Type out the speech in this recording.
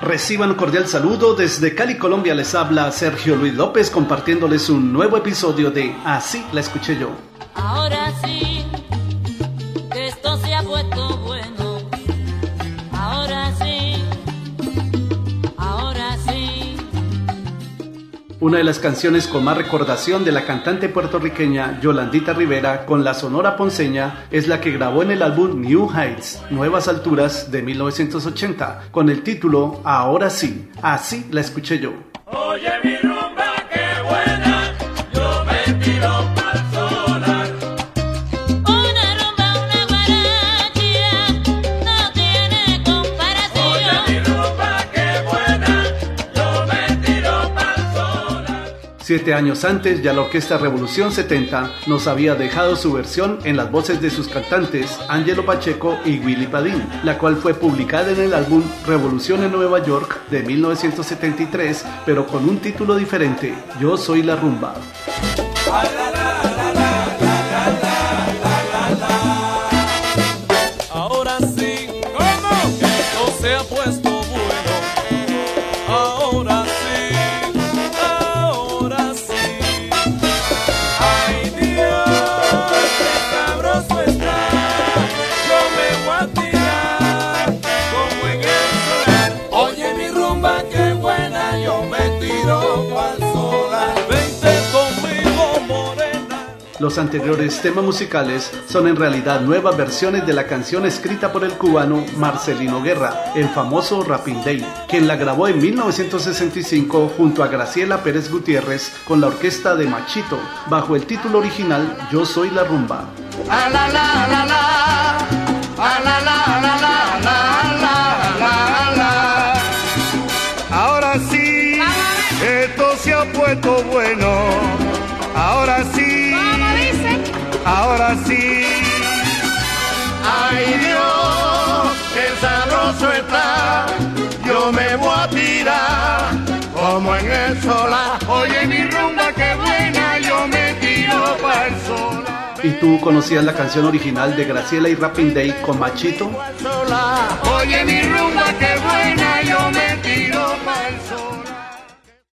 Reciban un cordial saludo desde Cali, Colombia. Les habla Sergio Luis López compartiéndoles un nuevo episodio de Así la escuché yo. Ahora sí, esto se ha puesto bueno. Una de las canciones con más recordación de la cantante puertorriqueña Yolandita Rivera con la sonora ponceña es la que grabó en el álbum New Heights, Nuevas Alturas de 1980, con el título Ahora sí, así la escuché yo. Oye mi Siete años antes, ya la Orquesta Revolución 70 nos había dejado su versión en las voces de sus cantantes Angelo Pacheco y Willy Padín, la cual fue publicada en el álbum Revolución en Nueva York de 1973, pero con un título diferente, Yo Soy la Rumba. Ahora sí, ¿cómo? Se ha puesto Los anteriores temas musicales son en realidad nuevas versiones de la canción escrita por el cubano Marcelino Guerra, el famoso Rapin Day, quien la grabó en 1965 junto a Graciela Pérez Gutiérrez con la orquesta de Machito, bajo el título original Yo Soy la Rumba. Ahora sí, esto se ha puesto bueno. Ahora sí ahora sí. Ay Dios, qué sabroso está. Yo me voy a tirar como en el solar. Oye mi rumba, qué buena, yo me tiro para el solar. ¿Y tú conocías la canción original de Graciela y Rapping Day con Machito? Oye mi rumba, qué